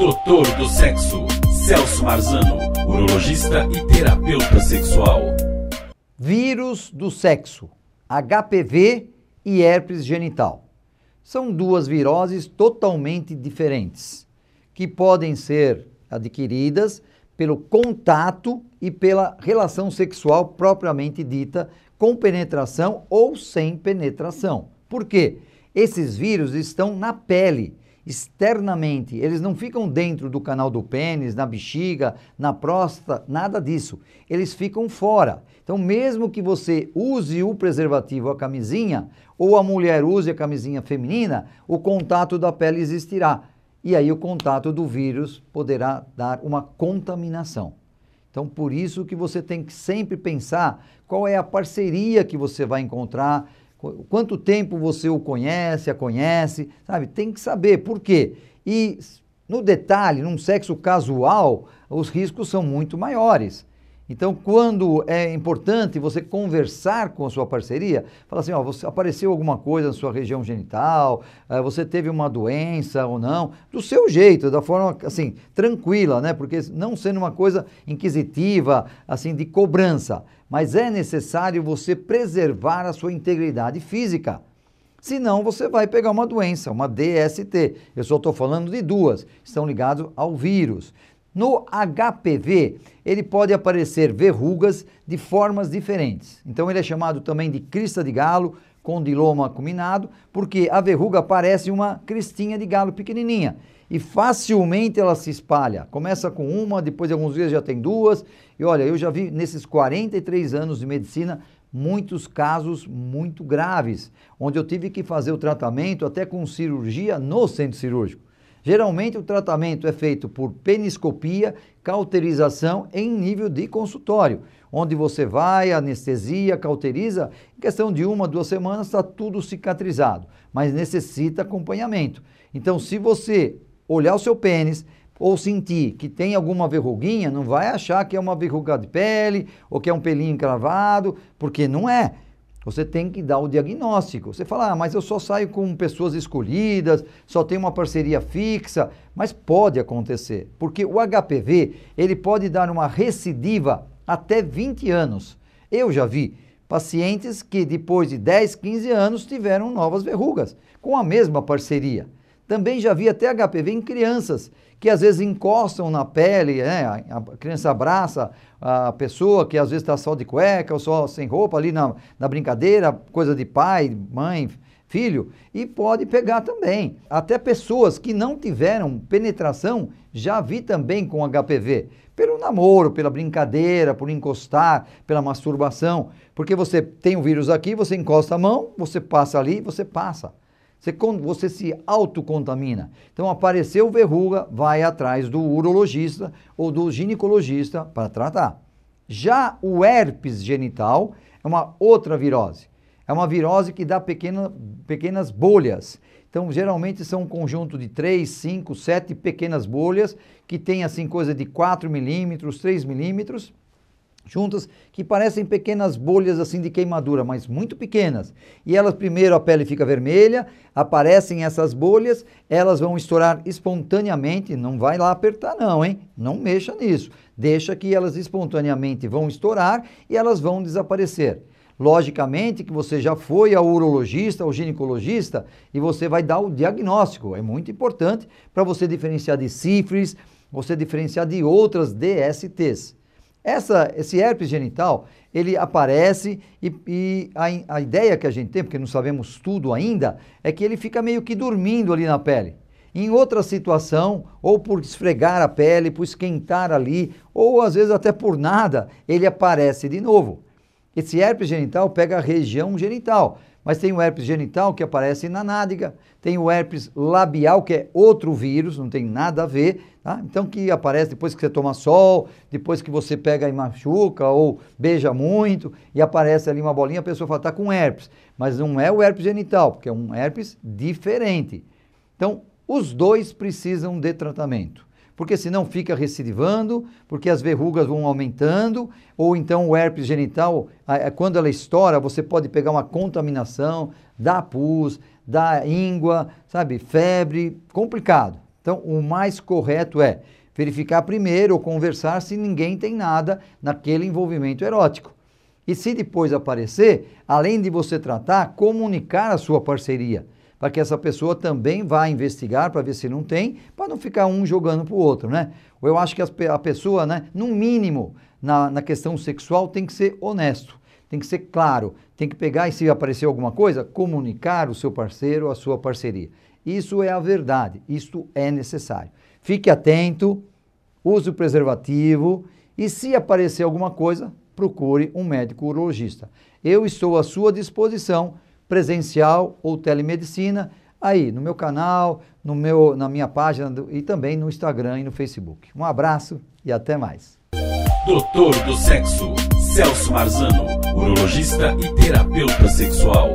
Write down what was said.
Doutor do Sexo, Celso Marzano, urologista e terapeuta sexual. Vírus do sexo, HPV e herpes genital. São duas viroses totalmente diferentes, que podem ser adquiridas pelo contato e pela relação sexual propriamente dita, com penetração ou sem penetração. Por quê? Esses vírus estão na pele, externamente, eles não ficam dentro do canal do pênis, na bexiga, na próstata, nada disso. Eles ficam fora. Então, mesmo que você use o preservativo, a camisinha, ou a mulher use a camisinha feminina, o contato da pele existirá. E aí o contato do vírus poderá dar uma contaminação. Então, por isso que você tem que sempre pensar qual é a parceria que você vai encontrar, quanto tempo você o conhece, a conhece, sabe? Tem que saber por quê. E no detalhe, num sexo casual, os riscos são muito maiores. Então, quando é importante você conversar com a sua parceria, fala assim, ó, você, apareceu alguma coisa na sua região genital, uh, você teve uma doença ou não, do seu jeito, da forma, assim, tranquila, né? Porque não sendo uma coisa inquisitiva, assim, de cobrança, mas é necessário você preservar a sua integridade física. Senão você vai pegar uma doença, uma DST. Eu só estou falando de duas, estão ligados ao vírus. No HPV, ele pode aparecer verrugas de formas diferentes. Então, ele é chamado também de crista de galo, condiloma acuminado, porque a verruga parece uma cristinha de galo pequenininha e facilmente ela se espalha. Começa com uma, depois de alguns dias já tem duas. E olha, eu já vi nesses 43 anos de medicina muitos casos muito graves, onde eu tive que fazer o tratamento até com cirurgia no centro cirúrgico. Geralmente o tratamento é feito por peniscopia, cauterização em nível de consultório, onde você vai, anestesia, cauteriza, em questão de uma, duas semanas está tudo cicatrizado, mas necessita acompanhamento. Então, se você olhar o seu pênis ou sentir que tem alguma verruguinha, não vai achar que é uma verruga de pele ou que é um pelinho cravado, porque não é. Você tem que dar o diagnóstico. Você fala, ah, mas eu só saio com pessoas escolhidas, só tenho uma parceria fixa. Mas pode acontecer, porque o HPV ele pode dar uma recidiva até 20 anos. Eu já vi pacientes que depois de 10, 15 anos tiveram novas verrugas, com a mesma parceria. Também já vi até HPV em crianças que às vezes encostam na pele, né? a criança abraça a pessoa que às vezes está só de cueca ou só sem roupa ali na, na brincadeira, coisa de pai, mãe, filho, e pode pegar também. Até pessoas que não tiveram penetração, já vi também com HPV. Pelo namoro, pela brincadeira, por encostar, pela masturbação. Porque você tem o vírus aqui, você encosta a mão, você passa ali, você passa. Você, você se autocontamina. Então, apareceu verruga, vai atrás do urologista ou do ginecologista para tratar. Já o herpes genital é uma outra virose. É uma virose que dá pequena, pequenas bolhas. Então, geralmente são um conjunto de 3, 5, 7 pequenas bolhas que tem assim coisa de 4 milímetros, 3 milímetros juntas que parecem pequenas bolhas assim de queimadura, mas muito pequenas. E elas primeiro a pele fica vermelha, aparecem essas bolhas, elas vão estourar espontaneamente, não vai lá apertar não, hein? Não mexa nisso. Deixa que elas espontaneamente vão estourar e elas vão desaparecer. Logicamente que você já foi ao urologista, ao ginecologista e você vai dar o diagnóstico. É muito importante para você diferenciar de sífilis, você diferenciar de outras DSTs. Essa, esse herpes genital, ele aparece e, e a, a, ideia que a gente tem, porque não sabemos tudo ainda, é que ele fica meio que dormindo ali na pele. Em outra situação, ou por esfregar a pele, por esquentar ali, ou às vezes até por nada, ele aparece de novo. Esse herpes genital pega a região genital. Mas tem o herpes genital que aparece na nádega, tem o herpes labial, que é outro vírus, não tem nada a ver, tá? Então que aparece depois que você toma sol, depois que você pega e machuca ou beija muito e aparece ali uma bolinha, a pessoa fala, tá com herpes. Mas não é o herpes genital, porque é um herpes diferente. Então, os dois precisam de tratamento porque senão fica recidivando, porque as verrugas vão aumentando, ou então o herpes genital, quando ela estoura, você pode pegar uma contaminação, da pus, da íngua, sabe, febre, complicado. Então, o mais correto é verificar primeiro ou conversar se ninguém tem nada naquele envolvimento erótico. E se depois aparecer, além de você tratar, comunicar a sua parceria, para que essa pessoa também vá investigar para ver se não tem, para não ficar um jogando para o outro, né? Eu acho que a pessoa, né, no mínimo, na, na questão sexual, tem que ser honesto, tem que ser claro, tem que pegar e se aparecer alguma coisa, comunicar o seu parceiro, a sua parceria. Isso é a verdade, isto é necessário. Fique atento, use o preservativo e se aparecer alguma coisa, procure um médico urologista. Eu estou à sua disposição, presencial ou telemedicina, aí no meu canal, no meu, na minha página do, e também no Instagram e no Facebook. Um abraço e até mais. Doutor do Sexo, Celso Marzano, urologista e terapeuta sexual.